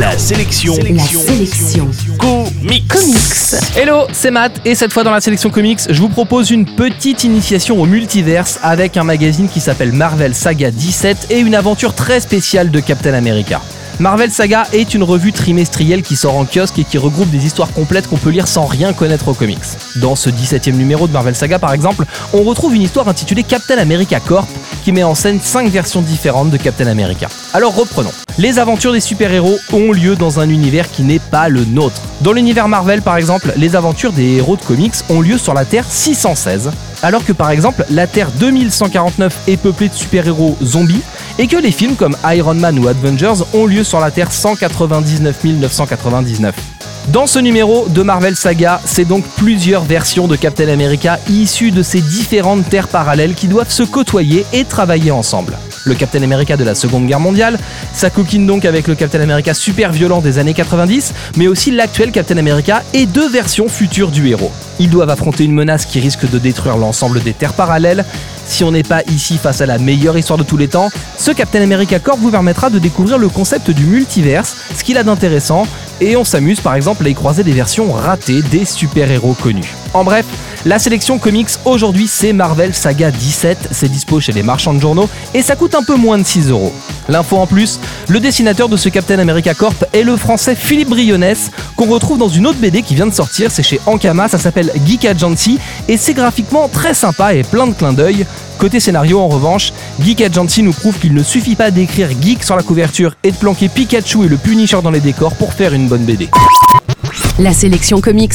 La sélection. La sélection. Comics. Comics. Hello, c'est Matt et cette fois dans la sélection comics, je vous propose une petite initiation au multiverse avec un magazine qui s'appelle Marvel Saga 17 et une aventure très spéciale de Captain America. Marvel Saga est une revue trimestrielle qui sort en kiosque et qui regroupe des histoires complètes qu'on peut lire sans rien connaître aux comics. Dans ce 17e numéro de Marvel Saga par exemple, on retrouve une histoire intitulée Captain America Corp met en scène 5 versions différentes de Captain America. Alors reprenons. Les aventures des super-héros ont lieu dans un univers qui n'est pas le nôtre. Dans l'univers Marvel par exemple, les aventures des héros de comics ont lieu sur la Terre 616, alors que par exemple la Terre 2149 est peuplée de super-héros zombies et que les films comme Iron Man ou Avengers ont lieu sur la Terre 199 999. Dans ce numéro de Marvel Saga, c'est donc plusieurs versions de Captain America issues de ces différentes terres parallèles qui doivent se côtoyer et travailler ensemble. Le Captain America de la Seconde Guerre mondiale, ça coquine donc avec le Captain America super violent des années 90, mais aussi l'actuel Captain America et deux versions futures du héros. Ils doivent affronter une menace qui risque de détruire l'ensemble des terres parallèles. Si on n'est pas ici face à la meilleure histoire de tous les temps, ce Captain America Corps vous permettra de découvrir le concept du multiverse, ce qu'il a d'intéressant, et on s'amuse par exemple à y croiser des versions ratées des super-héros connus. En bref, la sélection comics aujourd'hui c'est Marvel Saga 17, c'est dispo chez les marchands de journaux et ça coûte un peu moins de 6 euros. L'info en plus, le dessinateur de ce Captain America Corp est le français Philippe Brionnes qu'on retrouve dans une autre BD qui vient de sortir, c'est chez Ankama, ça s'appelle Geek Agency et c'est graphiquement très sympa et plein de clins d'œil. Côté scénario, en revanche, Geek Agency nous prouve qu'il ne suffit pas d'écrire geek sur la couverture et de planquer Pikachu et le Punisher dans les décors pour faire une bonne BD. La sélection comics,